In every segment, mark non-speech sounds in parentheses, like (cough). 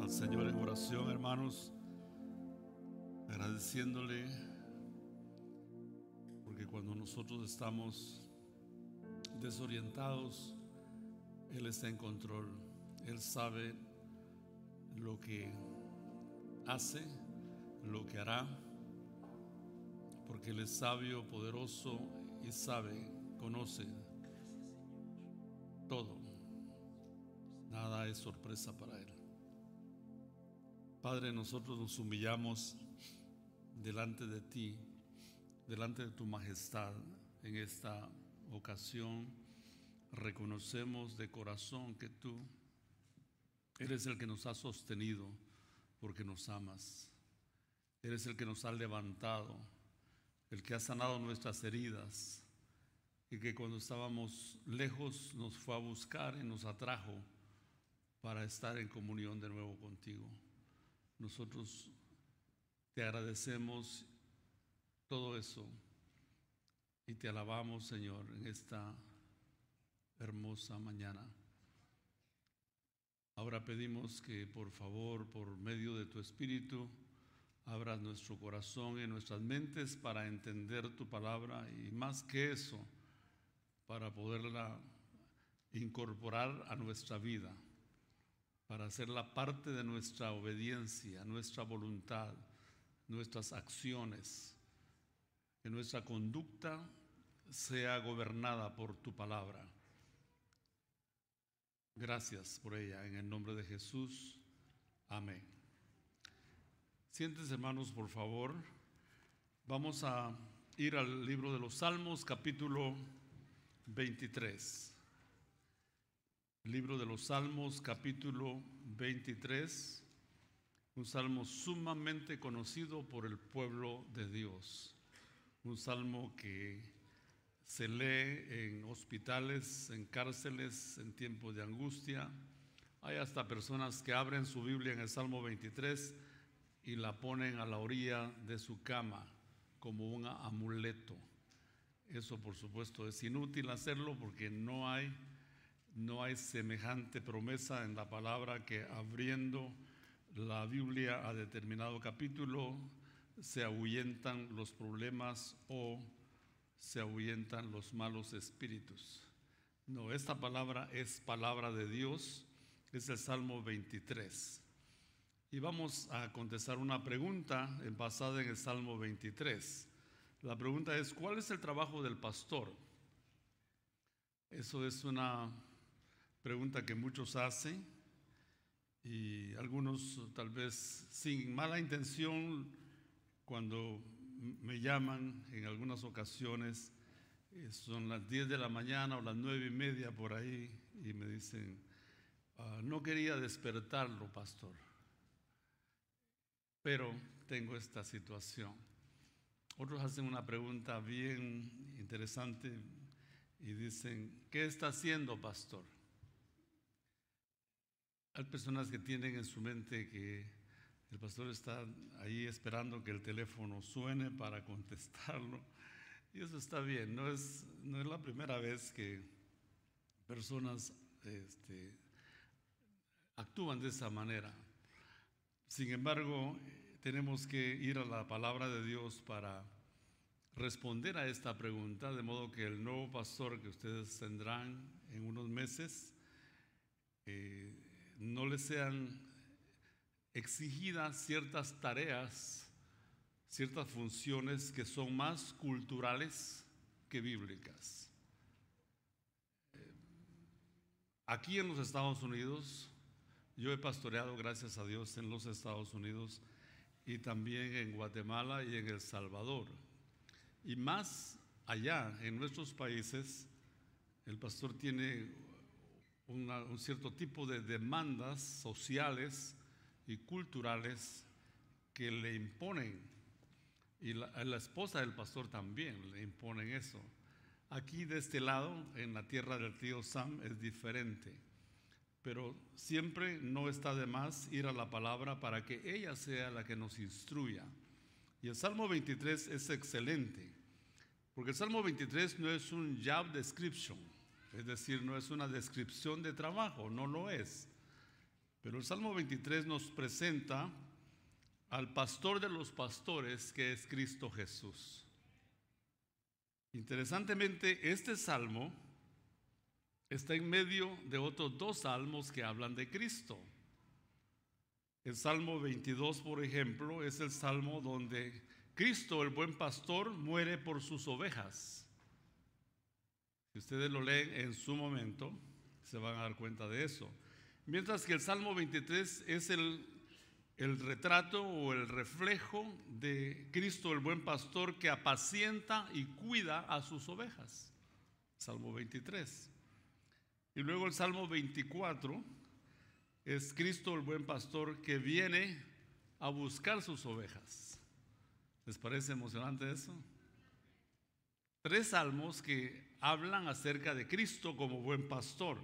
Al Señor en oración, hermanos, agradeciéndole, porque cuando nosotros estamos desorientados, Él está en control. Él sabe lo que hace, lo que hará, porque Él es sabio, poderoso y sabe, conoce todo. Nada es sorpresa para Él. Padre, nosotros nos humillamos delante de ti, delante de tu majestad en esta ocasión. Reconocemos de corazón que tú eres el que nos ha sostenido porque nos amas. Eres el que nos ha levantado, el que ha sanado nuestras heridas y que cuando estábamos lejos nos fue a buscar y nos atrajo para estar en comunión de nuevo contigo. Nosotros te agradecemos todo eso y te alabamos, Señor, en esta hermosa mañana. Ahora pedimos que por favor, por medio de tu Espíritu, abras nuestro corazón y nuestras mentes para entender tu palabra y más que eso, para poderla incorporar a nuestra vida para hacerla parte de nuestra obediencia, nuestra voluntad, nuestras acciones, que nuestra conducta sea gobernada por tu palabra. Gracias por ella, en el nombre de Jesús. Amén. Siéntense hermanos, por favor. Vamos a ir al libro de los Salmos, capítulo 23. Libro de los Salmos, capítulo 23, un salmo sumamente conocido por el pueblo de Dios, un salmo que se lee en hospitales, en cárceles, en tiempos de angustia. Hay hasta personas que abren su Biblia en el Salmo 23 y la ponen a la orilla de su cama como un amuleto. Eso por supuesto es inútil hacerlo porque no hay no hay semejante promesa en la palabra que abriendo la Biblia a determinado capítulo se ahuyentan los problemas o se ahuyentan los malos espíritus. No, esta palabra es palabra de Dios, es el Salmo 23. Y vamos a contestar una pregunta basada en el Salmo 23. La pregunta es, ¿cuál es el trabajo del pastor? Eso es una pregunta que muchos hacen y algunos tal vez sin mala intención cuando me llaman en algunas ocasiones, eh, son las 10 de la mañana o las 9 y media por ahí y me dicen, ah, no quería despertarlo, pastor, pero tengo esta situación. Otros hacen una pregunta bien interesante y dicen, ¿qué está haciendo, pastor? Hay personas que tienen en su mente que el pastor está ahí esperando que el teléfono suene para contestarlo. Y eso está bien, no es, no es la primera vez que personas este, actúan de esa manera. Sin embargo, tenemos que ir a la palabra de Dios para responder a esta pregunta, de modo que el nuevo pastor que ustedes tendrán en unos meses, eh, no les sean exigidas ciertas tareas, ciertas funciones que son más culturales que bíblicas. Aquí en los Estados Unidos, yo he pastoreado, gracias a Dios, en los Estados Unidos y también en Guatemala y en El Salvador. Y más allá, en nuestros países, el pastor tiene un cierto tipo de demandas sociales y culturales que le imponen, y la, la esposa del pastor también le imponen eso. Aquí de este lado, en la tierra del tío Sam, es diferente, pero siempre no está de más ir a la palabra para que ella sea la que nos instruya. Y el Salmo 23 es excelente, porque el Salmo 23 no es un job description, es decir, no es una descripción de trabajo, no lo es. Pero el Salmo 23 nos presenta al pastor de los pastores, que es Cristo Jesús. Interesantemente, este salmo está en medio de otros dos salmos que hablan de Cristo. El Salmo 22, por ejemplo, es el salmo donde Cristo, el buen pastor, muere por sus ovejas. Si ustedes lo leen en su momento, se van a dar cuenta de eso. Mientras que el Salmo 23 es el, el retrato o el reflejo de Cristo, el buen pastor, que apacienta y cuida a sus ovejas. Salmo 23. Y luego el Salmo 24 es Cristo el buen pastor que viene a buscar sus ovejas. ¿Les parece emocionante eso? Tres salmos que hablan acerca de Cristo como buen pastor.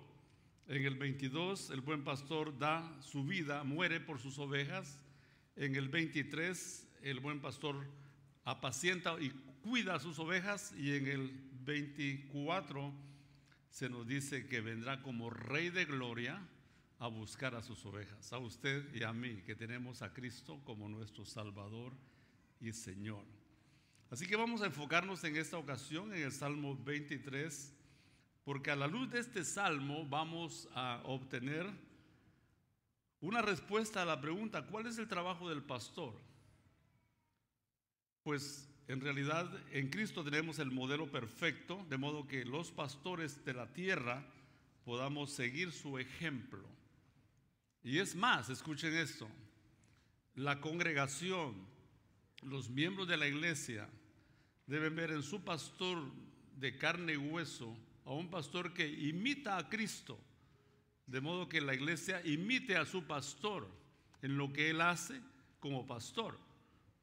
En el 22 el buen pastor da su vida, muere por sus ovejas. En el 23 el buen pastor apacienta y cuida sus ovejas. Y en el 24 se nos dice que vendrá como rey de gloria a buscar a sus ovejas, a usted y a mí, que tenemos a Cristo como nuestro Salvador y Señor. Así que vamos a enfocarnos en esta ocasión en el Salmo 23, porque a la luz de este salmo vamos a obtener una respuesta a la pregunta, ¿cuál es el trabajo del pastor? Pues en realidad en Cristo tenemos el modelo perfecto, de modo que los pastores de la tierra podamos seguir su ejemplo. Y es más, escuchen esto, la congregación, los miembros de la iglesia deben ver en su pastor de carne y hueso a un pastor que imita a Cristo, de modo que la iglesia imite a su pastor en lo que él hace como pastor.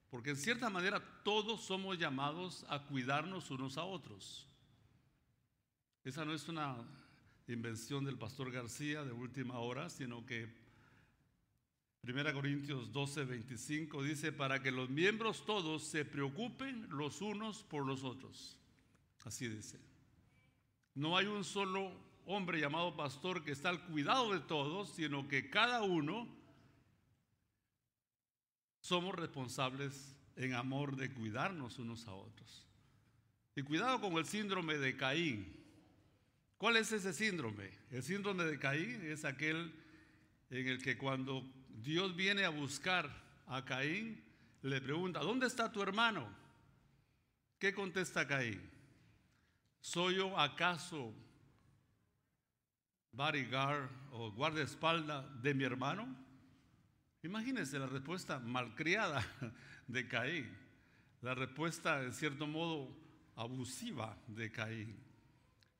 Porque en cierta manera todos somos llamados a cuidarnos unos a otros. Esa no es una invención del pastor García de última hora, sino que 1 Corintios 12, 25 dice, para que los miembros todos se preocupen los unos por los otros. Así dice. No hay un solo hombre llamado pastor que está al cuidado de todos, sino que cada uno somos responsables en amor de cuidarnos unos a otros. Y cuidado con el síndrome de Caín. ¿Cuál es ese síndrome? El síndrome de Caín es aquel en el que cuando Dios viene a buscar a Caín, le pregunta, ¿dónde está tu hermano? ¿Qué contesta Caín? ¿Soy yo acaso bodyguard o guardaespaldas de mi hermano? Imagínense la respuesta malcriada (laughs) de Caín, la respuesta en cierto modo abusiva de Caín,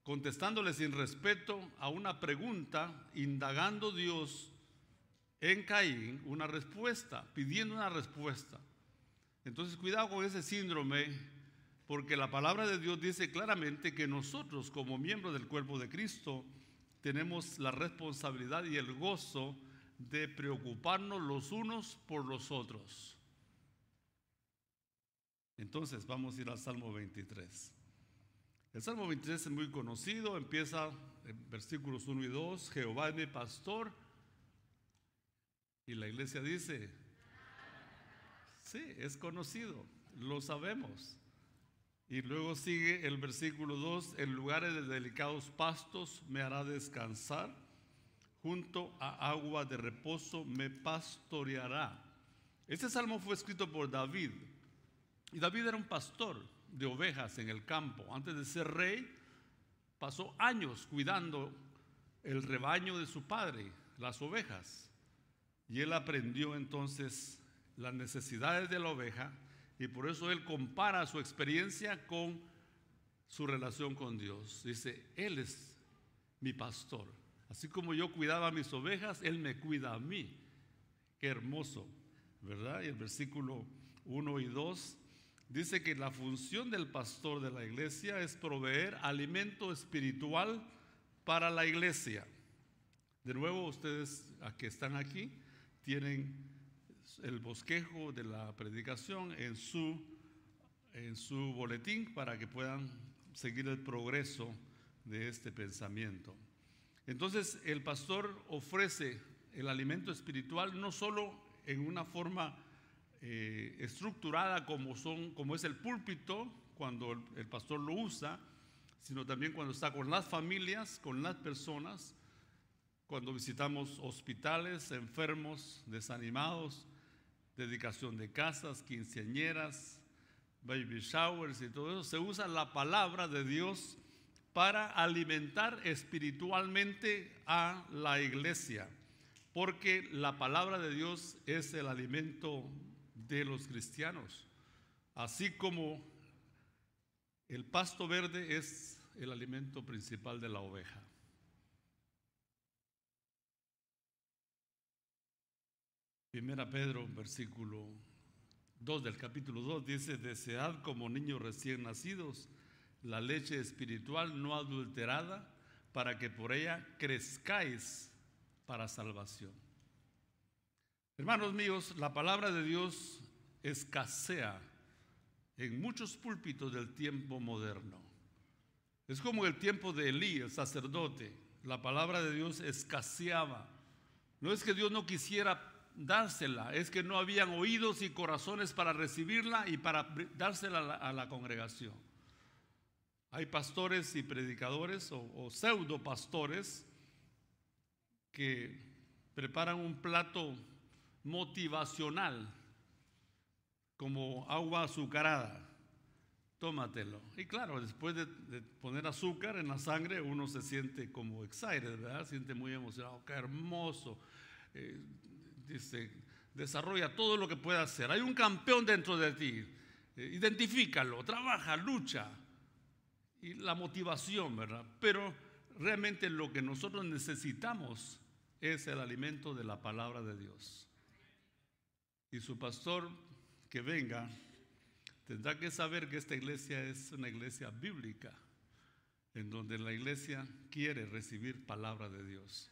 contestándole sin respeto a una pregunta, indagando Dios en Caín una respuesta, pidiendo una respuesta. Entonces cuidado con ese síndrome, porque la palabra de Dios dice claramente que nosotros como miembros del cuerpo de Cristo tenemos la responsabilidad y el gozo de preocuparnos los unos por los otros. Entonces vamos a ir al Salmo 23. El Salmo 23 es muy conocido, empieza en versículos 1 y 2, Jehová es mi pastor y la iglesia dice, sí, es conocido, lo sabemos. Y luego sigue el versículo 2, en lugares de delicados pastos me hará descansar, junto a agua de reposo me pastoreará. Este salmo fue escrito por David. Y David era un pastor de ovejas en el campo. Antes de ser rey, pasó años cuidando el rebaño de su padre, las ovejas. Y él aprendió entonces las necesidades de la oveja y por eso él compara su experiencia con su relación con Dios. Dice, Él es mi pastor. Así como yo cuidaba a mis ovejas, Él me cuida a mí. Qué hermoso, ¿verdad? Y el versículo 1 y 2 dice que la función del pastor de la iglesia es proveer alimento espiritual para la iglesia. De nuevo, ustedes que están aquí, tienen el bosquejo de la predicación en su, en su boletín para que puedan seguir el progreso de este pensamiento. Entonces el pastor ofrece el alimento espiritual no solo en una forma eh, estructurada como, son, como es el púlpito, cuando el, pastor lo usa, sino también cuando está con las familias, con las personas, cuando visitamos hospitales, enfermos, desanimados, dedicación de casas, quinceañeras, baby showers y todo eso, se usa la palabra de Dios para alimentar espiritualmente a la iglesia, porque la palabra de Dios es el alimento de los cristianos, así como el pasto verde es el alimento principal de la oveja. Primera Pedro, versículo 2 del capítulo 2 dice, desead como niños recién nacidos la leche espiritual no adulterada para que por ella crezcáis para salvación. Hermanos míos, la palabra de Dios escasea en muchos púlpitos del tiempo moderno. Es como el tiempo de Elí, el sacerdote. La palabra de Dios escaseaba. No es que Dios no quisiera dársela, es que no habían oídos y corazones para recibirla y para dársela a la, congregación. Hay pastores y predicadores o, pseudo pastores que preparan un plato motivacional como agua azucarada. Tómatelo. Y claro, después de, poner azúcar en la sangre, uno se siente como excited, ¿verdad? Siente muy emocionado. Qué hermoso. Eh, dice, desarrolla todo lo que pueda hacer. Hay un campeón dentro de ti. Eh, identifícalo, trabaja, lucha. Y la motivación, ¿verdad? Pero realmente lo que nosotros necesitamos es el alimento de la palabra de Dios. Y su pastor que venga tendrá que saber que esta iglesia es una iglesia bíblica, en donde la iglesia quiere recibir palabra de Dios.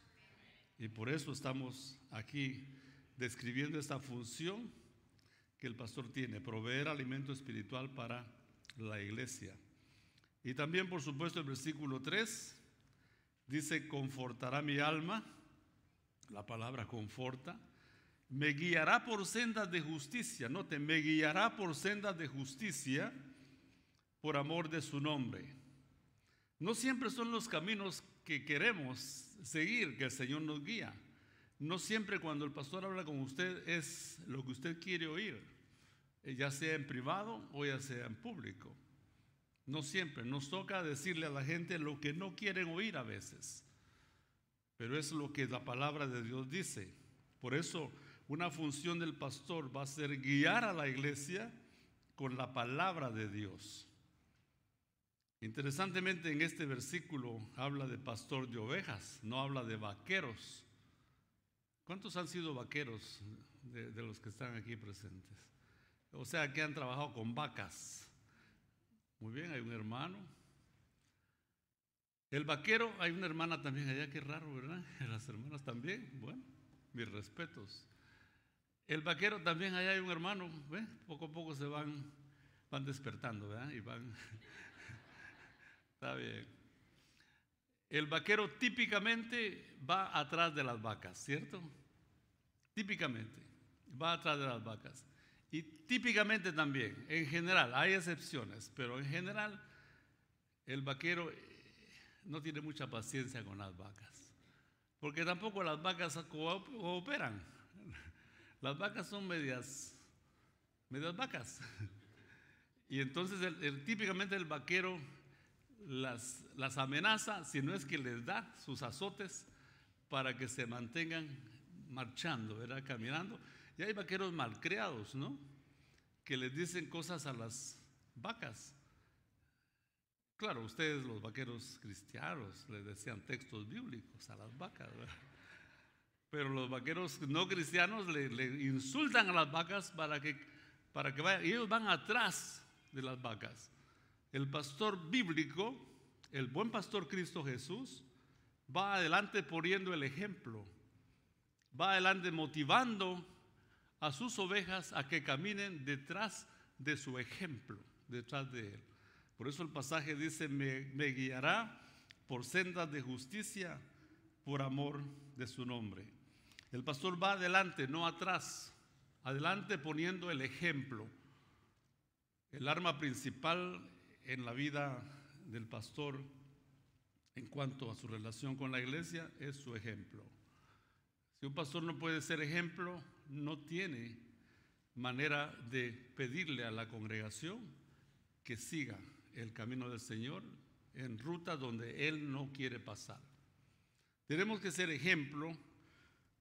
Y por eso estamos aquí describiendo esta función que el pastor tiene, proveer alimento espiritual para la iglesia. Y también, por supuesto, el versículo 3 dice, confortará mi alma, la palabra conforta, me guiará por sendas de justicia. Note, me guiará por sendas de justicia por amor de su nombre. No siempre son los caminos que queremos seguir que el Señor nos guía. No siempre cuando el pastor habla con usted es lo que usted quiere oír, eh, ya sea en privado o ya sea en público. No siempre. Nos toca decirle a la gente lo que no quieren oír a veces. Pero es lo que la palabra de Dios dice. Por eso una función del pastor va a ser guiar a la iglesia con la palabra de Dios. Interesantemente en este versículo habla de pastor de ovejas, no habla de vaqueros. ¿Cuántos han sido vaqueros de, los que están aquí presentes? O sea, que han trabajado con vacas. Muy bien, hay un hermano. El vaquero, hay una hermana también allá, qué raro, ¿verdad? (laughs) Las hermanas también. Bueno, mis respetos. El vaquero también, allá hay un hermano, ¿ve? poco a poco se van, van despertando, ¿verdad? Y van. (laughs) Está bien. El vaquero típicamente va atrás de las vacas, ¿cierto? Típicamente va atrás de las vacas. Y típicamente también, en general, hay excepciones, pero en general el vaquero eh, no tiene mucha paciencia con las vacas, porque tampoco las vacas cooperan. Las vacas son medias, medias vacas. (laughs) Y entonces típicamente el vaquero las, las amenaza, si no es que les da sus azotes para que se mantengan marchando, ¿verdad? Caminando. Y hay vaqueros malcriados, ¿no? Que les dicen cosas a las vacas. Claro, ustedes los vaqueros cristianos les decían textos bíblicos a las vacas, ¿verdad? Pero los vaqueros no cristianos le, insultan a las vacas para que, para que vayan. Y ellos van atrás de las vacas. El pastor bíblico, el buen pastor Cristo Jesús, va adelante poniendo el ejemplo. Va adelante motivando a sus ovejas a que caminen detrás de su ejemplo, detrás de él. Por eso el pasaje dice, me, guiará por sendas de justicia por amor de su nombre. El pastor va adelante, no atrás. Adelante poniendo el ejemplo. El arma principal en la vida del pastor en cuanto a su relación con la iglesia es su ejemplo. Si un pastor no puede ser ejemplo, no tiene manera de pedirle a la congregación que siga el camino del Señor en ruta donde Él no quiere pasar. Tenemos que ser ejemplo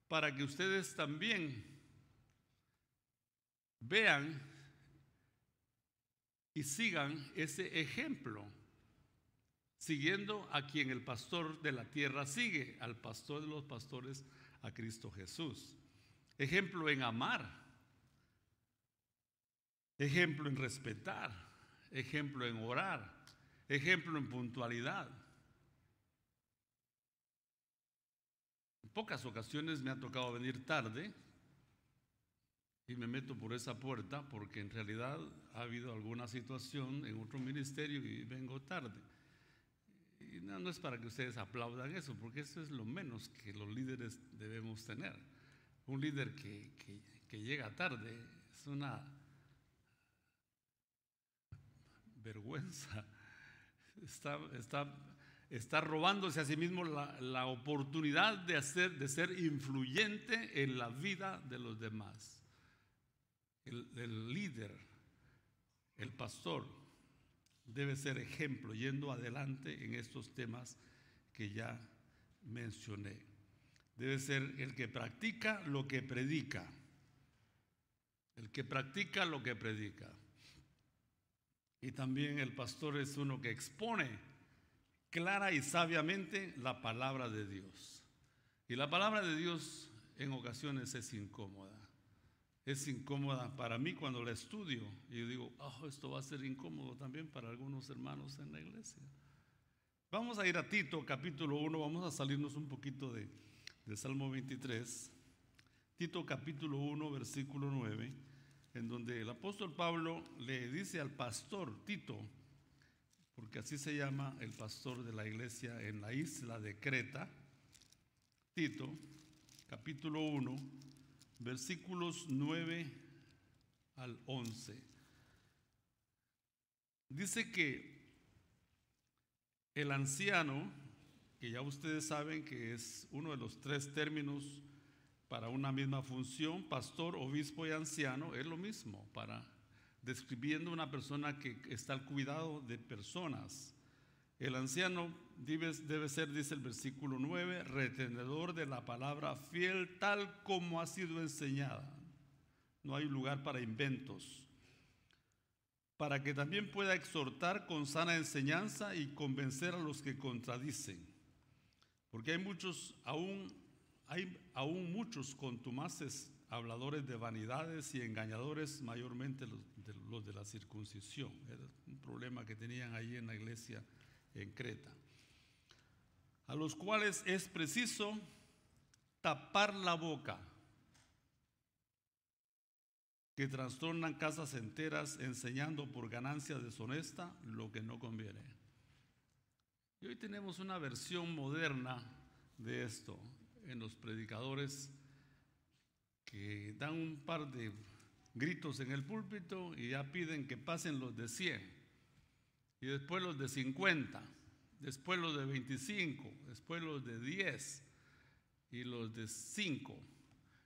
para que ustedes también vean y sigan ese ejemplo, siguiendo a quien el pastor de la tierra sigue, al pastor de los pastores, a Cristo Jesús. Ejemplo en amar, ejemplo en respetar, ejemplo en orar, ejemplo en puntualidad. En pocas ocasiones me ha tocado venir tarde y me meto por esa puerta porque en realidad ha habido alguna situación en otro ministerio y vengo tarde. Y no, es para que ustedes aplaudan eso, porque eso es lo menos que los líderes debemos tener. Un líder que, que llega tarde es una vergüenza. Está, está, está robándose a sí mismo la, la oportunidad de, hacer, de ser influyente en la vida de los demás el, líder, el pastor, debe ser ejemplo yendo adelante en estos temas que ya mencioné. Debe ser el que practica lo que predica. El que practica lo que predica. Y también el pastor es uno que expone clara y sabiamente la palabra de Dios. Y la palabra de Dios en ocasiones es incómoda es incómoda para mí cuando la estudio. Y digo, oh, esto va a ser incómodo también para algunos hermanos en la iglesia. Vamos a ir a Tito capítulo 1, vamos a salirnos un poquito de, de Salmo 23. Tito capítulo 1, versículo 9, en donde el apóstol Pablo le dice al pastor Tito, porque así se llama el pastor de la iglesia en la isla de Creta, Tito capítulo 1, versículos 9 al 11. Dice que el anciano, que ya ustedes saben que es uno de los tres términos para una misma función, pastor, obispo y anciano, es lo mismo, para describiendo una persona que está al cuidado de personas. El anciano debe, ser, dice el versículo 9, retenedor de la palabra fiel tal como ha sido enseñada. No hay lugar para inventos. Para que también pueda exhortar con sana enseñanza y convencer a los que contradicen. Porque hay muchos, aún, hay aún muchos contumaces habladores de vanidades y engañadores, mayormente los de, la circuncisión. Era un problema que tenían ahí en la iglesia en Creta, a los cuales es preciso tapar la boca, que trastornan casas enteras enseñando por ganancia deshonesta lo que no conviene. Y hoy tenemos una versión moderna de esto en los predicadores que dan un par de gritos en el púlpito y ya piden que pasen los de 100 y después los de 50, después los de 25, después los de 10 y los de 5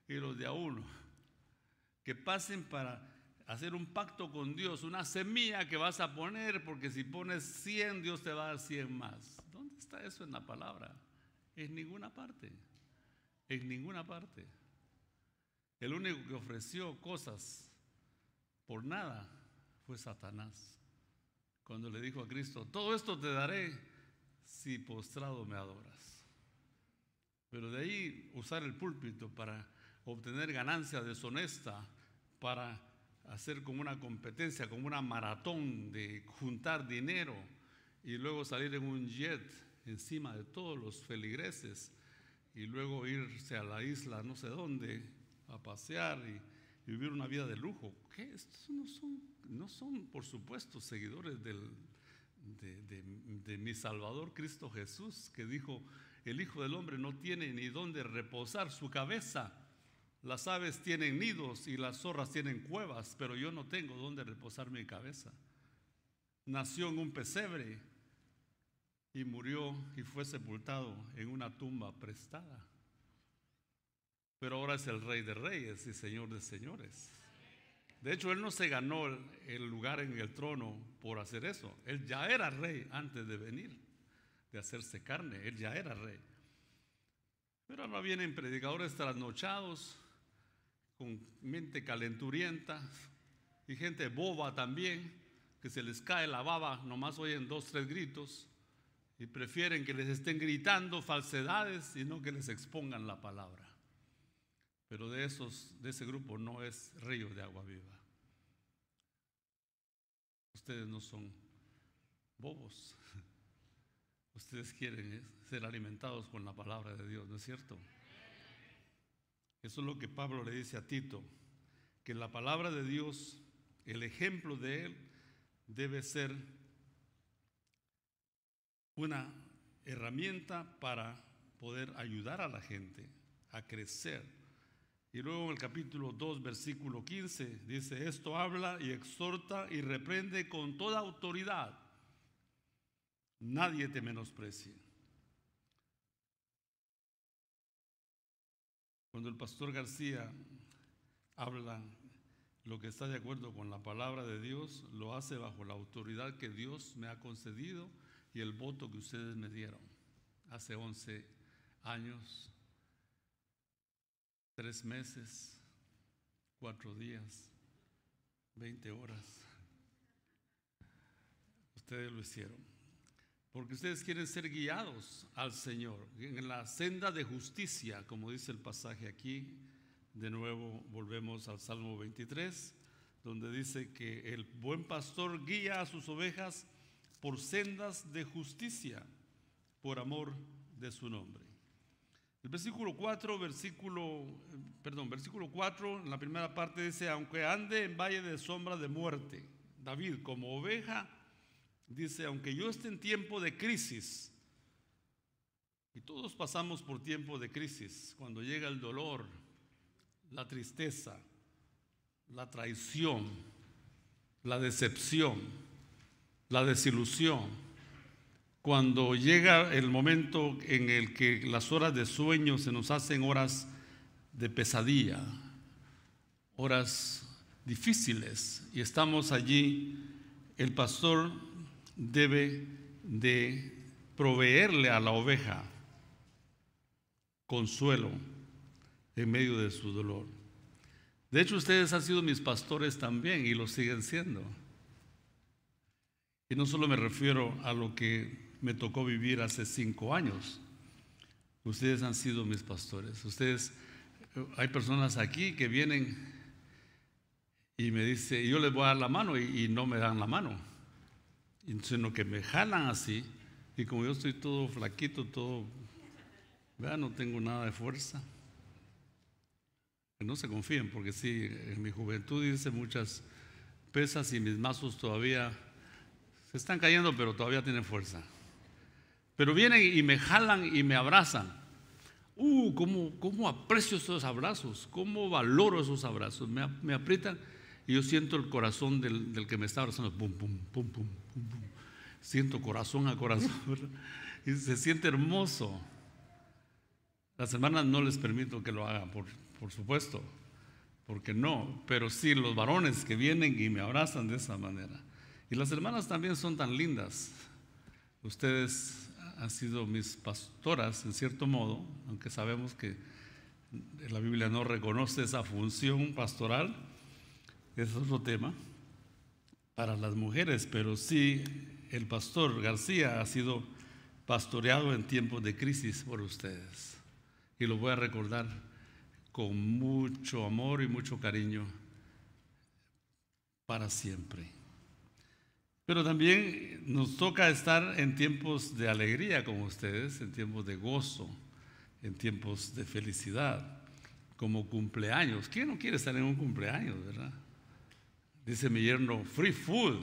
y los de a 1. Que pasen para hacer un pacto con Dios, una semilla que vas a poner, porque si pones 100, Dios te va a dar 100 más. ¿Dónde está eso en la palabra? En ninguna parte. En ninguna parte. El único que ofreció cosas por nada fue Satanás cuando le dijo a Cristo, todo esto te daré si postrado me adoras. Pero de ahí usar el púlpito para obtener ganancia deshonesta, para hacer como una competencia, como una maratón de juntar dinero y luego salir en un jet encima de todos los feligreses y luego irse a la isla no sé dónde a pasear y, vivir una vida de lujo. Estos no son no son, por supuesto, seguidores del, de, mi Salvador Cristo Jesús, que dijo, el Hijo del Hombre no tiene ni dónde reposar su cabeza. Las aves tienen nidos y las zorras tienen cuevas, pero yo no tengo dónde reposar mi cabeza. Nació en un pesebre y murió y fue sepultado en una tumba prestada. Pero ahora es el rey de reyes y señor de señores. De hecho, él no se ganó el lugar en el trono por hacer eso. Él ya era rey antes de venir, de hacerse carne. Él ya era rey. Pero ahora vienen predicadores trasnochados, con mente calenturienta y gente boba también, que se les cae la baba, nomás oyen dos, tres gritos y prefieren que les estén gritando falsedades y no que les expongan la palabra. Pero de esos, de ese grupo no es río de agua viva. Ustedes no son bobos. (laughs) Ustedes quieren ser alimentados con la palabra de Dios, ¿no es cierto? Eso es lo que Pablo le dice a Tito, que la palabra de Dios, el ejemplo de él, debe ser una herramienta para poder ayudar a la gente a crecer. Y luego en el capítulo 2, versículo 15, dice, esto habla y exhorta y reprende con toda autoridad nadie te menosprecie. Cuando el pastor García habla lo que está de acuerdo con la palabra de Dios, lo hace bajo la autoridad que Dios me ha concedido y el voto que ustedes me dieron hace 11 años, tres meses, cuatro días, 20 horas. Ustedes lo hicieron porque ustedes quieren ser guiados al Señor en la senda de justicia, como dice el pasaje aquí. De nuevo volvemos al Salmo 23, donde dice que el buen pastor guía a sus ovejas por sendas de justicia, por amor de su nombre. El versículo 4, versículo, perdón, versículo 4, en la primera parte dice, aunque ande en valle de sombra de muerte, David como oveja Dice, aunque yo esté en tiempo de crisis, y todos pasamos por tiempo de crisis, cuando llega el dolor, la tristeza, la traición, la decepción, la desilusión, cuando llega el momento en el que las horas de sueño se nos hacen horas de pesadilla, horas difíciles, y estamos allí, el pastor debe de proveerle a la oveja consuelo en medio de su dolor. De hecho, ustedes han sido mis pastores también y lo siguen siendo. Y no solo me refiero a lo que me tocó vivir hace cinco años. Ustedes han sido mis pastores. Ustedes, hay personas aquí que vienen y me dicen, yo les voy a dar la mano y, no me dan la mano sino que me jalan así, y como yo estoy todo flaquito, todo, vean, no tengo nada de fuerza. No se confíen, porque sí, en mi juventud hice muchas pesas y mis mazos todavía se están cayendo, pero todavía tienen fuerza. Pero vienen y me jalan y me abrazan. Uh, cómo, cómo aprecio esos abrazos, cómo valoro esos abrazos. Me, me aprietan y yo siento el corazón del, que me está abrazando, pum, pum, pum, pum, pum, pum. Siento corazón a corazón, (laughs) y se siente hermoso. Las hermanas no les permito que lo hagan, por, por supuesto, porque no, pero sí los varones que vienen y me abrazan de esa manera. Y las hermanas también son tan lindas. Ustedes han sido mis pastoras, en cierto modo, aunque sabemos que la Biblia no reconoce esa función pastoral es otro tema para las mujeres, pero sí el pastor García ha sido pastoreado en tiempos de crisis por ustedes. Y lo voy a recordar con mucho amor y mucho cariño para siempre. Pero también nos toca estar en tiempos de alegría como ustedes, en tiempos de gozo, en tiempos de felicidad, como cumpleaños. ¿Quién no quiere estar en un cumpleaños, verdad? Dice mi yerno, free food.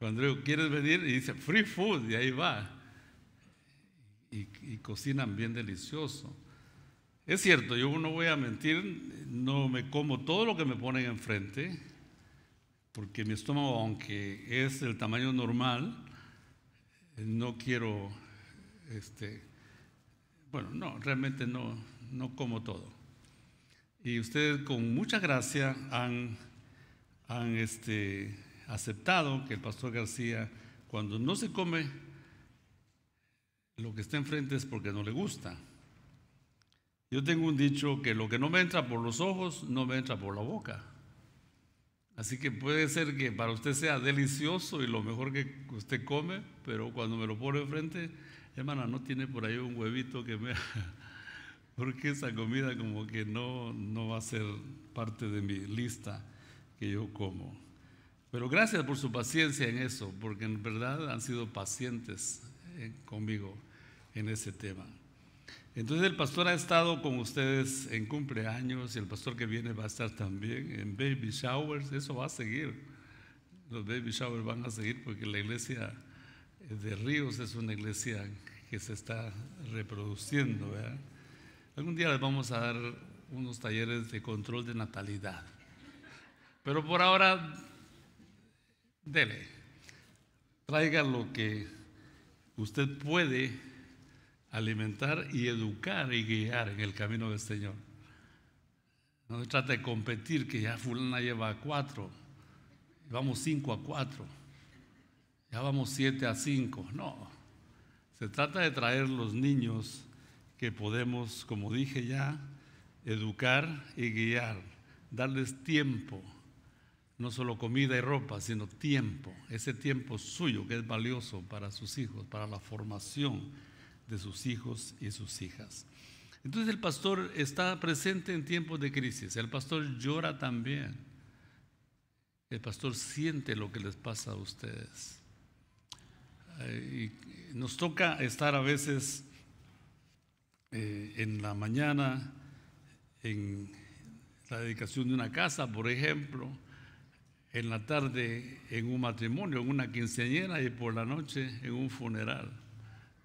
Cuando ¿quieres venir? Y dice, free food, y ahí va. Y, cocinan bien delicioso. Es cierto, yo no voy a mentir, no me como todo lo que me ponen enfrente, porque mi estómago, aunque es del tamaño normal, no quiero, este, bueno, no, realmente no, no como todo. Y ustedes con mucha gracia han, han este, aceptado que el pastor García, cuando no se come lo que está enfrente es porque no le gusta. Yo tengo un dicho que lo que no me entra por los ojos, no me entra por la boca. Así que puede ser que para usted sea delicioso y lo mejor que usted come, pero cuando me lo pone enfrente, hermana, no tiene por ahí un huevito que me... (laughs) Porque esa comida como que no, no va a ser parte de mi lista que yo como. Pero gracias por su paciencia en eso, porque en verdad han sido pacientes eh, conmigo en ese tema. Entonces el pastor ha estado con ustedes en cumpleaños y el pastor que viene va a estar también en baby showers, eso va a seguir. Los baby showers van a seguir porque la iglesia de Ríos es una iglesia que se está reproduciendo. Algún día les vamos a dar unos talleres de control de natalidad. Pero por ahora, dele, traiga lo que usted puede alimentar y educar y guiar en el camino del Señor. No se trata de competir, que ya fulana lleva cuatro, vamos cinco a cuatro, ya vamos siete a cinco. No, se trata de traer los niños que podemos, como dije ya, educar y guiar, darles tiempo, no solo comida y ropa, sino tiempo, ese tiempo suyo que es valioso para sus hijos, para la formación de sus hijos y sus hijas. Entonces el pastor está presente en tiempos de crisis, el pastor llora también, el pastor siente lo que les pasa a ustedes. Nos toca estar a veces eh, en la mañana en la dedicación de una casa, por ejemplo, en la tarde en un matrimonio, en una quinceañera y por la noche en un funeral.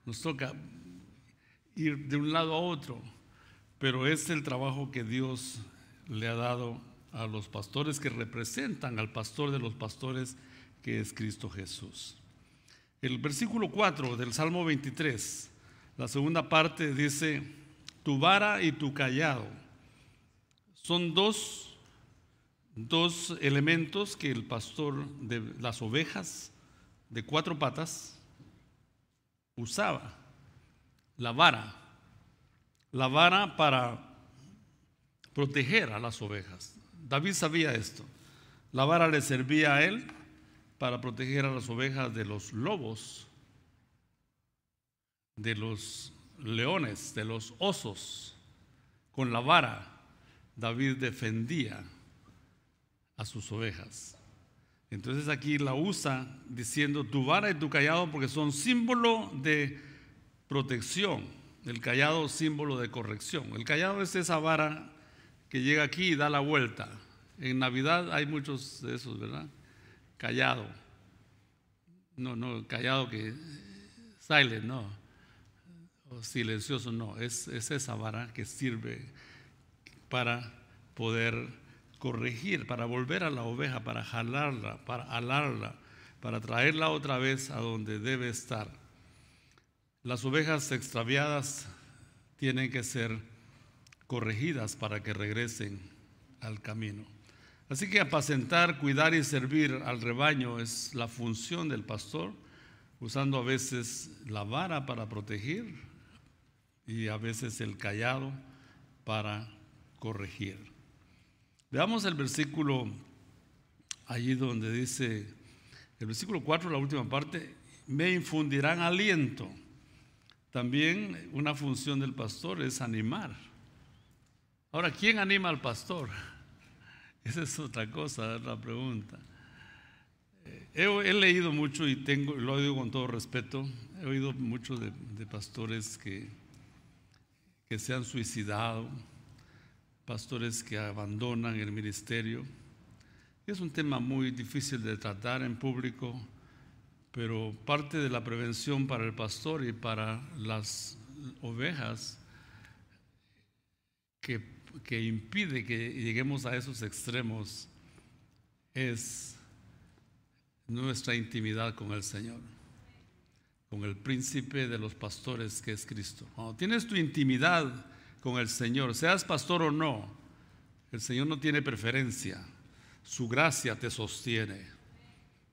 Nos toca ir de un lado a otro, pero es el trabajo que Dios le ha dado a los pastores que representan al pastor de los pastores, que es Cristo Jesús. El versículo 4 del Salmo 23, la segunda parte dice, tu vara y tu callado. Son dos, dos elementos que el pastor de las ovejas de cuatro patas usaba la vara, la vara para proteger a las ovejas. David sabía esto. La vara le servía a él para proteger a las ovejas de los lobos, de los leones, de los osos. Con la vara David defendía a sus ovejas. Entonces aquí la usa diciendo tu vara y tu callado porque son símbolo de protección, el callado símbolo de corrección. El callado es esa vara que llega aquí y da la vuelta. En Navidad hay muchos de esos, ¿verdad? Callado. No, no, callado que silent, no. Silencioso, no. Es, es esa vara que sirve para poder corregir, para volver a la oveja, para jalarla, para alarla, para traerla otra vez a donde debe estar. Las ovejas extraviadas tienen que ser corregidas para que regresen al camino. Así que apacentar, cuidar y servir al rebaño es la función del pastor, usando a veces la vara para proteger y a veces el callado para corregir. Veamos el versículo allí donde dice, el versículo 4, la última parte, me infundirán aliento también una función del pastor es animar. Ahora, ¿quién anima al pastor? (laughs) Esa es otra cosa, es la pregunta. Eh, he, leído mucho y tengo, lo digo con todo respeto, he oído mucho de, pastores que, que se han suicidado, pastores que abandonan el ministerio. Es un tema muy difícil de tratar en público pero parte de la prevención para el pastor y para las ovejas que, que impide que lleguemos a esos extremos es nuestra intimidad con el Señor, con el príncipe de los pastores que es Cristo. Cuando tienes tu intimidad con el Señor, seas pastor o no, el Señor no tiene preferencia, su gracia te sostiene.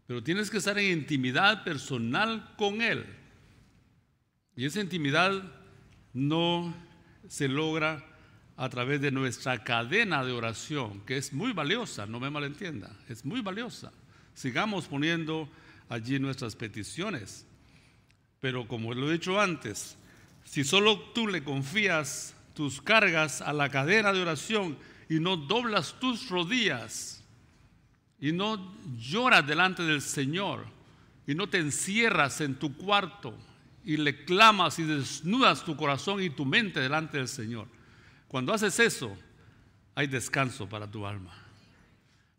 Pero tienes que estar en intimidad personal con Él. Y esa intimidad no se logra a través de nuestra cadena de oración, que es muy valiosa, no me malentienda, es muy valiosa. Sigamos poniendo allí nuestras peticiones. Pero como lo he dicho antes, si solo tú le confías tus cargas a la cadena de oración y no doblas tus rodillas y no lloras delante del Señor y no te encierras en tu cuarto y le clamas y desnudas tu corazón y tu mente delante del Señor. Cuando haces eso, hay descanso para tu alma.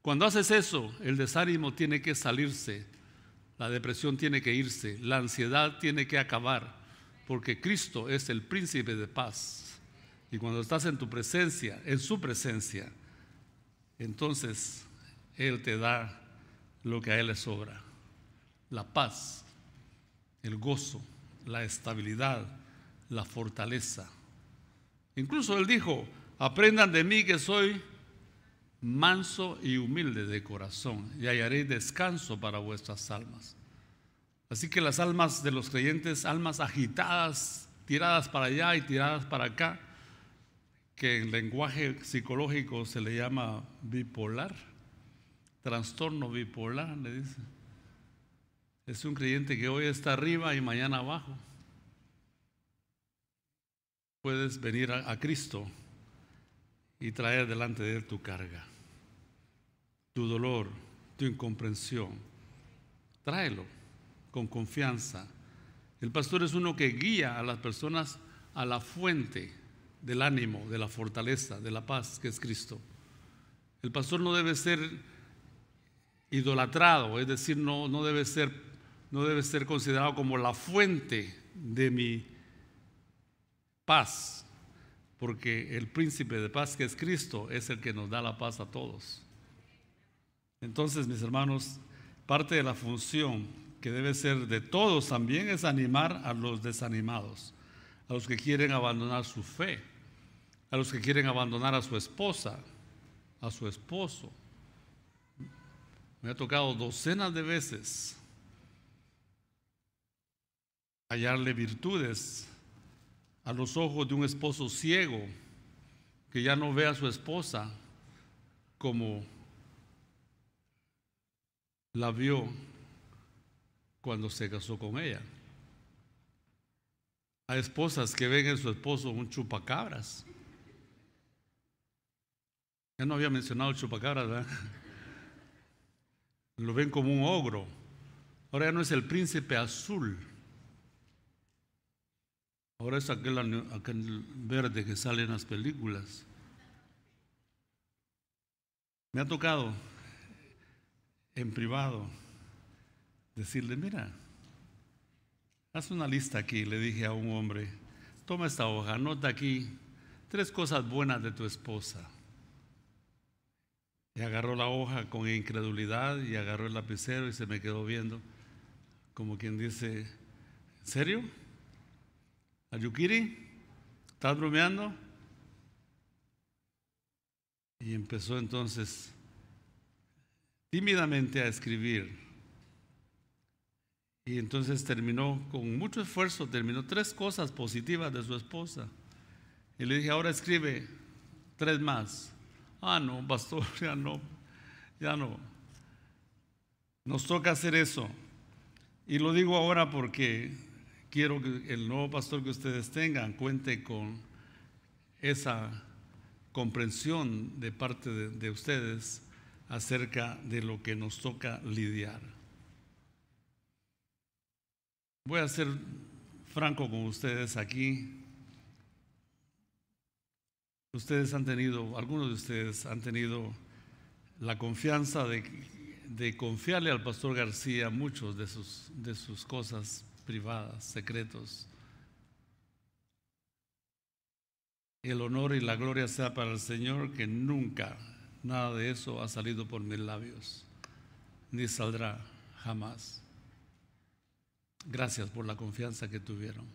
Cuando haces eso, el desánimo tiene que salirse, la depresión tiene que irse, la ansiedad tiene que acabar, porque Cristo es el príncipe de paz. Y cuando estás en tu presencia, en su presencia, entonces Él te da lo que a Él le sobra, la paz, el gozo, la estabilidad, la fortaleza. Incluso Él dijo, aprendan de mí que soy manso y humilde de corazón, y hallaré descanso para vuestras almas. Así que las almas de los creyentes, almas agitadas, tiradas para allá y tiradas para acá, que en lenguaje psicológico se le llama bipolar, trastorno bipolar, le dice. Es un creyente que hoy está arriba y mañana abajo. Puedes venir a, a Cristo y traer delante de Él tu carga tu dolor, tu incomprensión. Tráelo con confianza. El pastor es uno que guía a las personas a la fuente del ánimo, de la fortaleza, de la paz, que es Cristo. El pastor no debe ser idolatrado, es decir, no, no, debe ser, no debe ser considerado como la fuente de mi paz, porque el príncipe de paz, que es Cristo, es el que nos da la paz a todos. Entonces, mis hermanos, parte de la función que debe ser de todos también es animar a los desanimados, a los que quieren abandonar su fe, a los que quieren abandonar a su esposa, a su esposo. Me ha tocado docenas de veces hallarle virtudes a los ojos de un esposo ciego que ya no ve a su esposa como la vio cuando se casó con ella. Hay esposas que ven en su esposo un chupacabras. Ya no había mencionado chupacabras, ¿verdad? Lo ven como un ogro. Ahora ya no es el príncipe azul. Ahora es aquel, verde que sale en las películas. Me ha tocado en privado, decirle, mira, haz una lista aquí, le dije a un hombre, toma esta hoja, anota aquí tres cosas buenas de tu esposa. Y agarró la hoja con incredulidad y agarró el lapicero y se me quedó viendo, como quien dice, ¿en serio? ¿Ayukiri? ¿Estás bromeando? Y empezó entonces tímidamente a escribir. Y entonces terminó con mucho esfuerzo, terminó tres cosas positivas de su esposa. Y le dije, ahora escribe tres más. Ah, no, pastor, (laughs) ya no, ya no. Nos toca hacer eso. Y lo digo ahora porque quiero que el nuevo pastor que ustedes tengan cuente con esa comprensión de parte de, de ustedes acerca de lo que nos toca lidiar. Voy a ser franco con ustedes aquí. Ustedes han tenido, algunos de ustedes han tenido la confianza de, de confiarle al pastor García muchos de sus, de sus cosas privadas, secretos. el honor y la gloria sea para el Señor, que nunca nada de eso ha salido por mis labios, ni saldrá jamás. Gracias por la confianza que tuvieron.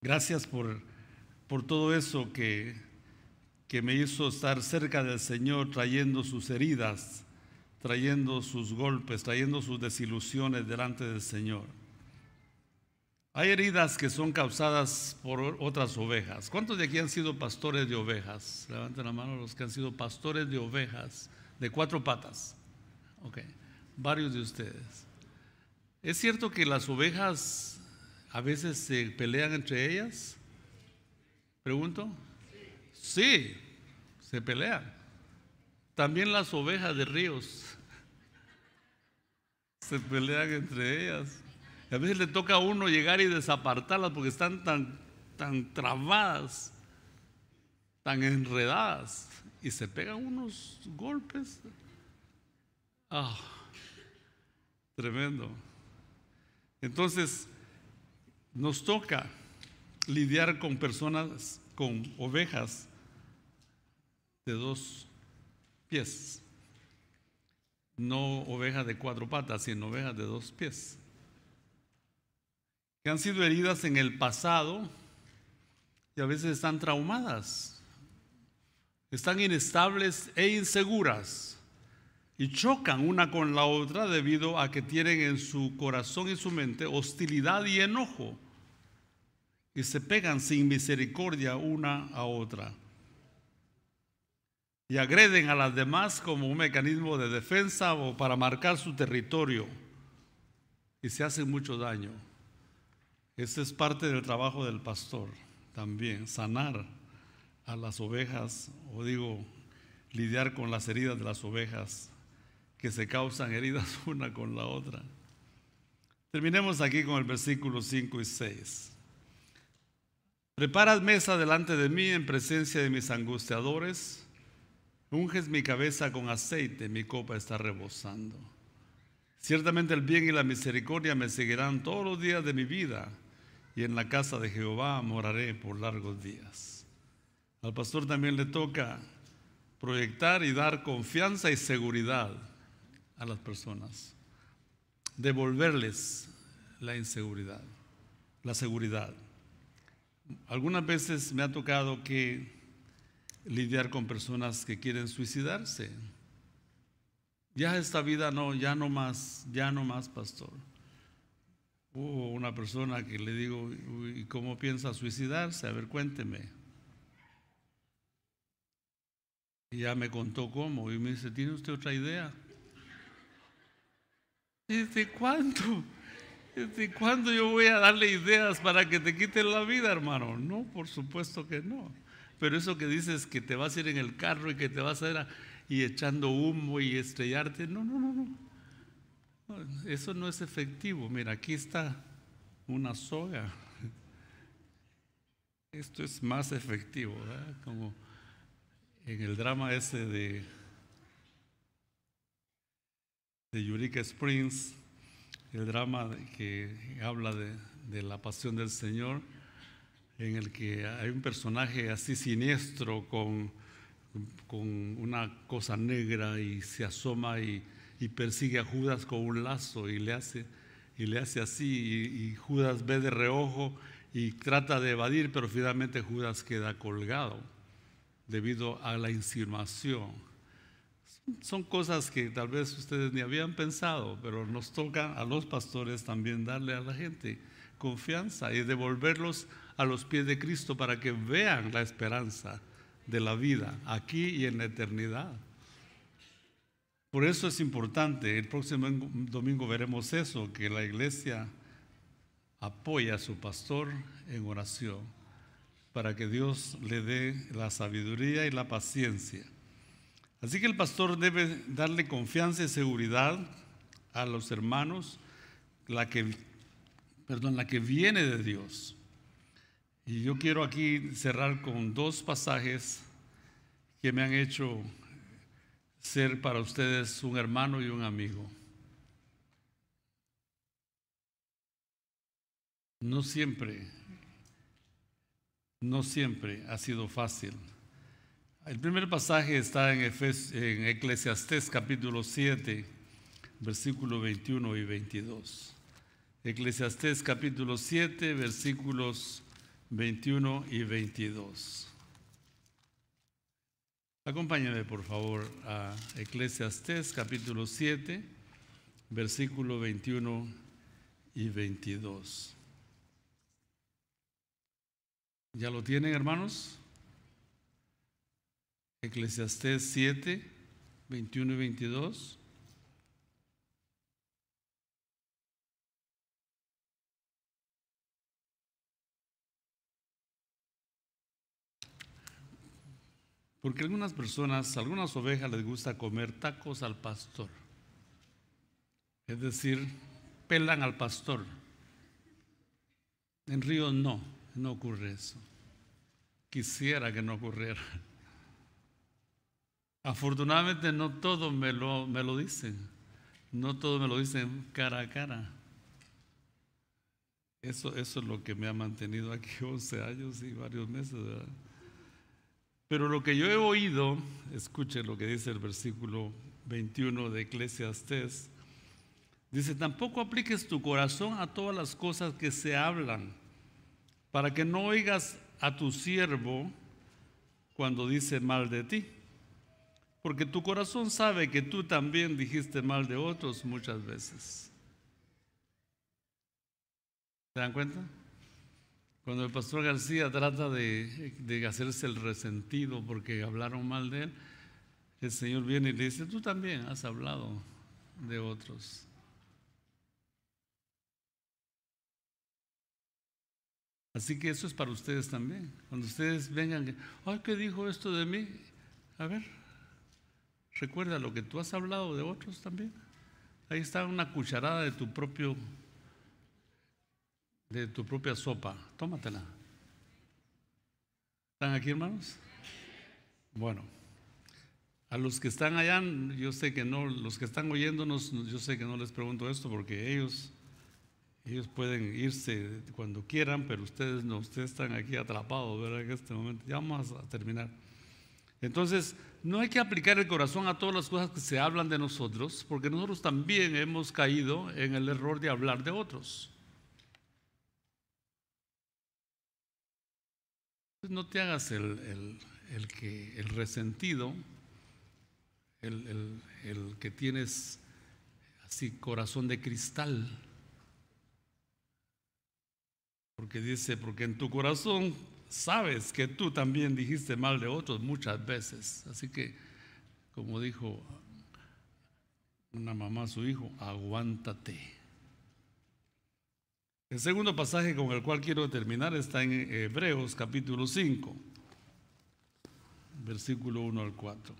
Gracias por, por todo eso que, que me hizo estar cerca del Señor, trayendo sus heridas, trayendo sus golpes, trayendo sus desilusiones delante del Señor. Hay heridas que son causadas por otras ovejas. ¿Cuántos de aquí han sido pastores de ovejas? Levanten la mano los que han sido pastores de ovejas de cuatro patas. Ok, varios de ustedes. ¿Es cierto que las ovejas a veces se pelean entre ellas? Pregunto. Sí, se pelean. También las ovejas de ríos (laughs) se pelean entre ellas a veces le toca a uno llegar y desapartarlas porque están tan, tan trabadas, tan enredadas. Y se pegan unos golpes. Ah, tremendo. Entonces, nos toca lidiar con personas, con ovejas de dos pies. No ovejas de cuatro patas, sino ovejas de dos pies que han sido heridas en el pasado y a veces están traumadas, están inestables e inseguras y chocan una con la otra debido a que tienen en su corazón y su mente hostilidad y enojo y se pegan sin misericordia una a otra y agreden a las demás como un mecanismo de defensa o para marcar su territorio y se hacen mucho daño. Este es parte del trabajo del pastor también, sanar a las ovejas, o digo, lidiar con las heridas de las ovejas que se causan heridas (laughs) una con la otra. Terminemos aquí con el versículo 5 y 6. Preparas mesa delante de mí en presencia de mis angustiadores, unges mi cabeza con aceite, mi copa está rebosando. Ciertamente el bien y la misericordia me seguirán todos los días de mi vida y en la casa de Jehová moraré por largos días. Al pastor también le toca proyectar y dar confianza y seguridad a las personas, devolverles la inseguridad, la seguridad. Algunas veces me ha tocado que lidiar con personas que quieren suicidarse. Ya esta vida no, ya no más, ya no más, pastor. Hubo una persona que le digo, ¿y cómo piensa suicidarse? A ver, cuénteme. Y ya me contó cómo. Y me dice, ¿tiene usted otra idea? ¿Desde cuándo? ¿Desde cuándo yo voy a darle ideas para que te quiten la vida, hermano? No, por supuesto que no. Pero eso que dices que te vas a ir en el carro y que te vas a ir y echando humo y estrellarte, no, no, no, no. Eso no es efectivo. Mira, aquí está una soga. Esto es más efectivo, Como en el drama ese de, de Eureka Springs, el drama que habla de, la pasión del Señor, en el que hay un personaje así siniestro con, una cosa negra y se asoma y y persigue a Judas con un lazo y le hace, y le hace así y, Judas ve de reojo y trata de evadir, pero finalmente Judas queda colgado debido a la insinuación. Son cosas que tal vez ustedes ni habían pensado, pero nos toca a los pastores también darle a la gente confianza y devolverlos a los pies de Cristo para que vean la esperanza de la vida aquí y en la eternidad. Por eso es importante, el próximo domingo veremos eso, que la iglesia apoya a su pastor en oración para que Dios le dé la sabiduría y la paciencia. Así que el pastor debe darle confianza y seguridad a los hermanos, la que, perdón, la que viene de Dios. Y yo quiero aquí cerrar con dos pasajes que me han hecho ser para ustedes un hermano y un amigo. No siempre no siempre ha sido fácil. El primer pasaje está en, en Eclesiastés capítulo 7, versículos 21 y 22. Eclesiastés capítulo 7, versículos 21 y 22. Acompáñame por favor a Eclesiastés capítulo 7, versículo 21 y 22. ¿Ya lo tienen hermanos? Eclesiastés 7, 21 y 22. Porque algunas personas, algunas ovejas les gusta comer tacos al pastor. Es decir, pelan al pastor. En Río no, no ocurre eso. Quisiera que no ocurriera. Afortunadamente no todos me lo, me lo dicen. No todos me lo dicen cara a cara. Eso, eso es lo que me ha mantenido aquí (laughs) 11 años y varios meses. ¿verdad? Pero lo que yo he oído, escuchen lo que dice el versículo 21 de Eclesiastés, dice, tampoco apliques tu corazón a todas las cosas que se hablan, para que no oigas a tu siervo cuando dice mal de ti. Porque tu corazón sabe que tú también dijiste mal de otros muchas veces. ¿Se dan cuenta? Cuando el pastor García trata de, hacerse el resentido porque hablaron mal de él, el Señor viene y le dice, tú también has hablado de otros. Así que eso es para ustedes también. Cuando ustedes vengan, ay, ¿qué dijo esto de mí? A ver, recuerda lo que tú has hablado de otros también. Ahí está una cucharada de tu propio de tu propia sopa. Tómatela. ¿Están aquí, hermanos? Bueno, a los que están allá, yo sé que no, los que están oyéndonos, yo sé que no les pregunto esto porque ellos, ellos pueden irse cuando quieran, pero ustedes no, ustedes están aquí atrapados, ¿verdad? En este momento. Ya vamos a terminar. Entonces, no hay que aplicar el corazón a todas las cosas que se hablan de nosotros, porque nosotros también hemos caído en el error de hablar de otros. No te hagas el, que, el resentido, el, el que tienes así corazón de cristal. Porque dice, porque en tu corazón sabes que tú también dijiste mal de otros muchas veces. Así que, como dijo una mamá a su hijo, aguántate. El segundo pasaje con el cual quiero terminar está en Hebreos capítulo 5, versículo 1 al 4.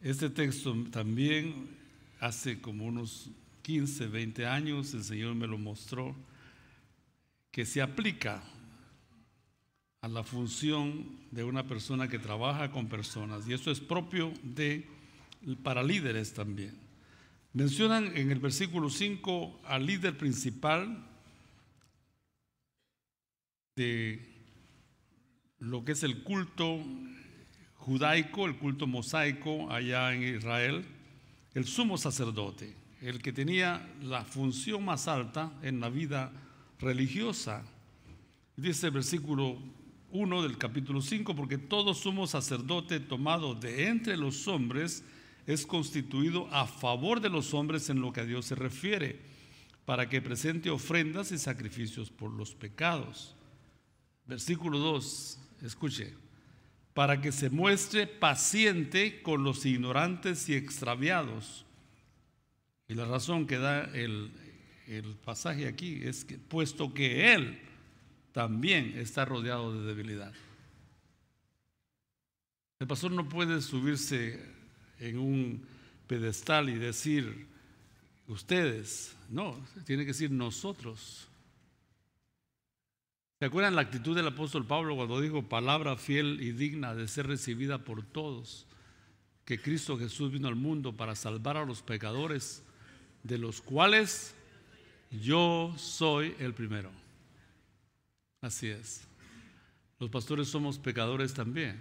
Este texto también hace como unos 15, 20 años el Señor me lo mostró, que se aplica a la función de una persona que trabaja con personas y eso es propio de para líderes también. Mencionan en el versículo 5 al líder principal de lo que es el culto judaico, el culto mosaico allá en Israel, el sumo sacerdote, el que tenía la función más alta en la vida religiosa. Dice el versículo 1 del capítulo 5, porque todo sumo sacerdote tomado de entre los hombres, es constituido a favor de los hombres en lo que a Dios se refiere, para que presente ofrendas y sacrificios por los pecados. Versículo 2, escuche, para que se muestre paciente con los ignorantes y extraviados. Y la razón que da el, el pasaje aquí es que, puesto que Él también está rodeado de debilidad. El pastor no puede subirse en un pedestal y decir ustedes, no, tiene que decir nosotros. ¿Se acuerdan la actitud del apóstol Pablo cuando dijo palabra fiel y digna de ser recibida por todos? Que Cristo Jesús vino al mundo para salvar a los pecadores, de los cuales yo soy el primero. Así es. Los pastores somos pecadores también.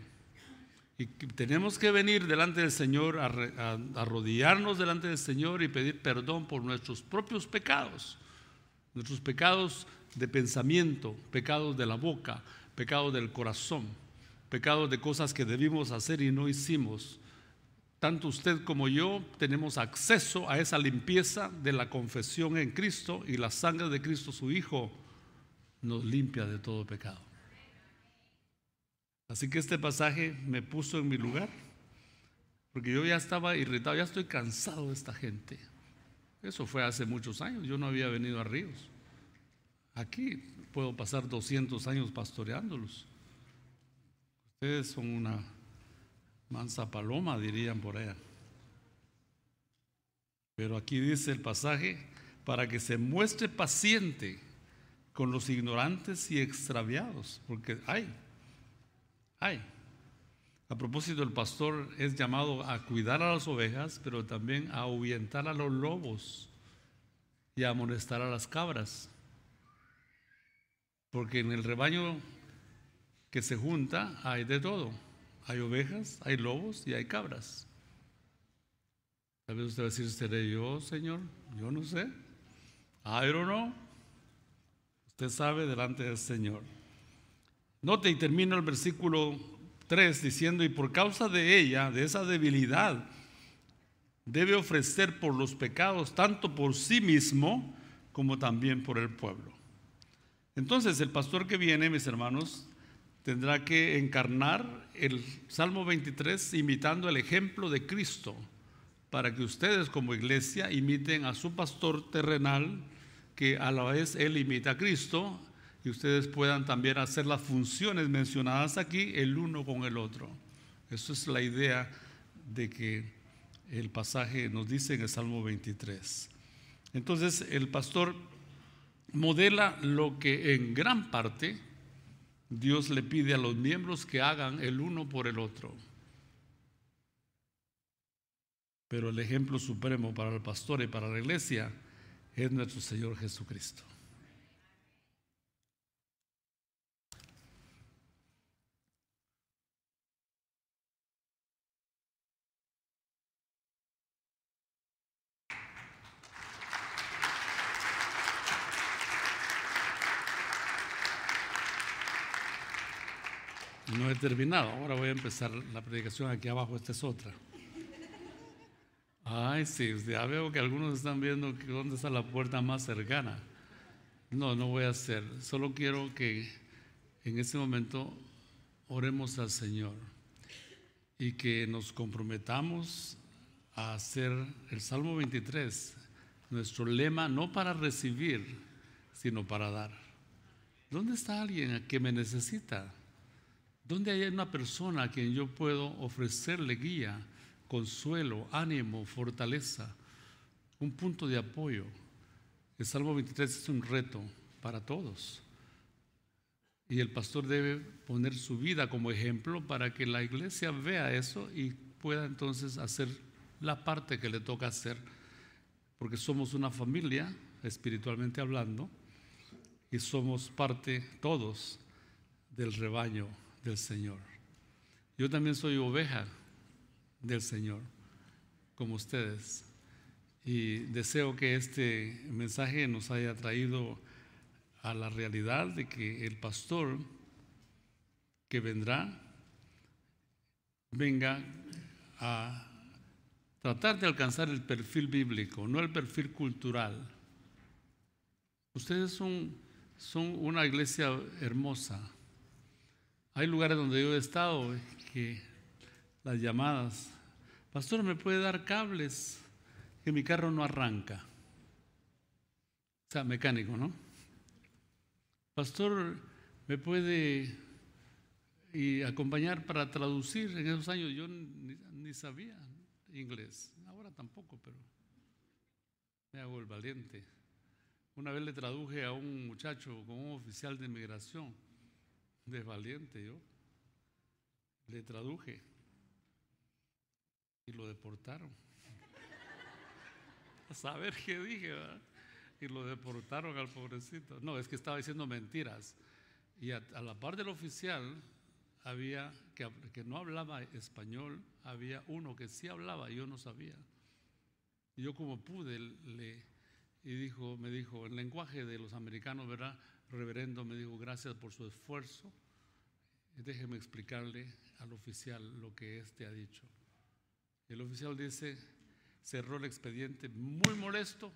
Y tenemos que venir delante del Señor, arrodillarnos delante del Señor y pedir perdón por nuestros propios pecados. Nuestros pecados de pensamiento, pecados de la boca, pecados del corazón, pecados de cosas que debimos hacer y no hicimos. Tanto usted como yo tenemos acceso a esa limpieza de la confesión en Cristo y la sangre de Cristo, su Hijo, nos limpia de todo pecado. Así que este pasaje me puso en mi lugar, porque yo ya estaba irritado, ya estoy cansado de esta gente. Eso fue hace muchos años, yo no había venido a Ríos. Aquí puedo pasar 200 años pastoreándolos. Ustedes son una mansa paloma, dirían por allá. Pero aquí dice el pasaje, para que se muestre paciente con los ignorantes y extraviados, porque hay, hay. A propósito, el pastor es llamado a cuidar a las ovejas, pero también a ahuyentar a los lobos y a amonestar a las cabras. Porque en el rebaño que se junta hay de todo. Hay ovejas, hay lobos y hay cabras. Tal vez usted va a decir, ¿seré yo, Señor? Yo no sé. I don't know. Usted sabe delante del Señor. Note y termina el versículo 3 diciendo, y por causa de ella, de esa debilidad, debe ofrecer por los pecados, tanto por sí mismo como también por el pueblo. Entonces el pastor que viene, mis hermanos, tendrá que encarnar el Salmo 23 imitando el ejemplo de Cristo, para que ustedes como iglesia imiten a su pastor terrenal, que a la vez él imita a Cristo, y ustedes puedan también hacer las funciones mencionadas aquí el uno con el otro. Eso es la idea de que el pasaje nos dice en el Salmo 23. Entonces el pastor modela lo que en gran parte Dios le pide a los miembros que hagan el uno por el otro. Pero el ejemplo supremo para el pastor y para la iglesia es nuestro Señor Jesucristo. No he terminado, ahora voy a empezar la predicación aquí abajo, esta es otra. Ay, sí, ya veo que algunos están viendo dónde está la puerta más cercana. No, no voy a hacer, solo quiero que en este momento oremos al Señor y que nos comprometamos a hacer el Salmo 23, nuestro lema, no para recibir, sino para dar. ¿Dónde está alguien que me necesita? ¿Dónde hay una persona a quien yo puedo ofrecerle guía, consuelo, ánimo, fortaleza, un punto de apoyo? El Salmo 23 es un reto para todos. Y el pastor debe poner su vida como ejemplo para que la iglesia vea eso y pueda entonces hacer la parte que le toca hacer, porque somos una familia, espiritualmente hablando, y somos parte todos del rebaño del Señor. Yo también soy oveja del Señor, como ustedes. Y deseo que este mensaje nos haya traído a la realidad de que el pastor que vendrá venga a tratar de alcanzar el perfil bíblico, no el perfil cultural. Ustedes son, son una iglesia hermosa, hay lugares donde yo he estado que las llamadas, pastor, ¿me puede dar cables? Que mi carro no arranca. O sea, mecánico, ¿no? Pastor, ¿me puede acompañar para traducir? En esos años yo ni, sabía inglés. Ahora tampoco, pero me hago el valiente. Una vez le traduje a un muchacho con un oficial de inmigración de valiente yo. Le traduje y lo deportaron. A saber qué dije, Y lo deportaron al pobrecito. No, es que estaba diciendo mentiras. Y a, la par del oficial había, que, que no hablaba español, había uno que sí hablaba y yo no sabía. Y yo como pude le, y dijo, me dijo, en lenguaje de los americanos, ¿verdad? Reverendo me dijo, gracias por su esfuerzo. Déjeme explicarle al oficial lo que éste ha dicho. El oficial dice, cerró el expediente muy molesto,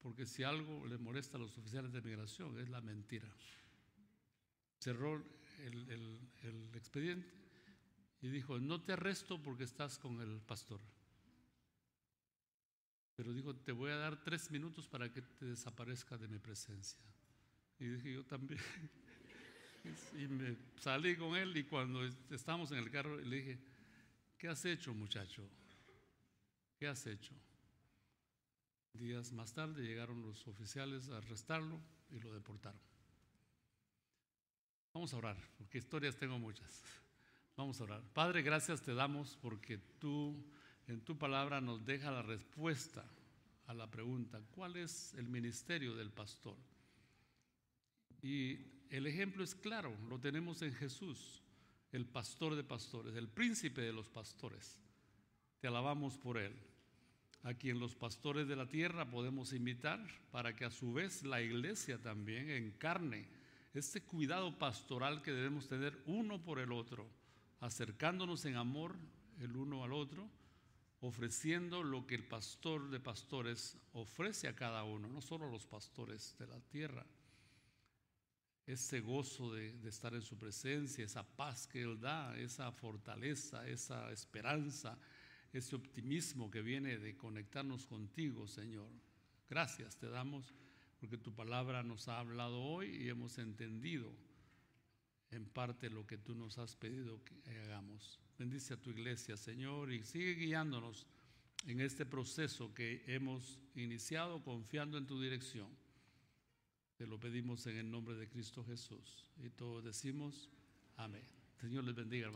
porque si algo le molesta a los oficiales de migración es la mentira. Cerró el, el, el expediente y dijo, no te arresto porque estás con el pastor. Pero dijo, te voy a dar tres minutos para que te desaparezca de mi presencia. Y dije, yo también. (laughs) Y me salí con él y cuando estábamos en el carro le dije, ¿qué has hecho muchacho? ¿Qué has hecho? Días más tarde llegaron los oficiales a arrestarlo y lo deportaron. Vamos a orar, porque historias tengo muchas. Vamos a orar. Padre, gracias te damos porque tú en tu palabra nos deja la respuesta a la pregunta, ¿cuál es el ministerio del pastor? Y el ejemplo es claro, lo tenemos en Jesús, el pastor de pastores, el príncipe de los pastores. Te alabamos por él, a quien los pastores de la tierra podemos imitar para que a su vez la iglesia también encarne este cuidado pastoral que debemos tener uno por el otro, acercándonos en amor el uno al otro, ofreciendo lo que el pastor de pastores ofrece a cada uno, no solo a los pastores de la tierra ese gozo de, estar en su presencia, esa paz que Él da, esa fortaleza, esa esperanza, ese optimismo que viene de conectarnos contigo, Señor. Gracias te damos porque tu palabra nos ha hablado hoy y hemos entendido en parte lo que tú nos has pedido que hagamos. Bendice a tu iglesia, Señor, y sigue guiándonos en este proceso que hemos iniciado confiando en tu dirección. Te lo pedimos en el nombre de Cristo Jesús. Y todos decimos, amén. Señor les bendiga, hermano.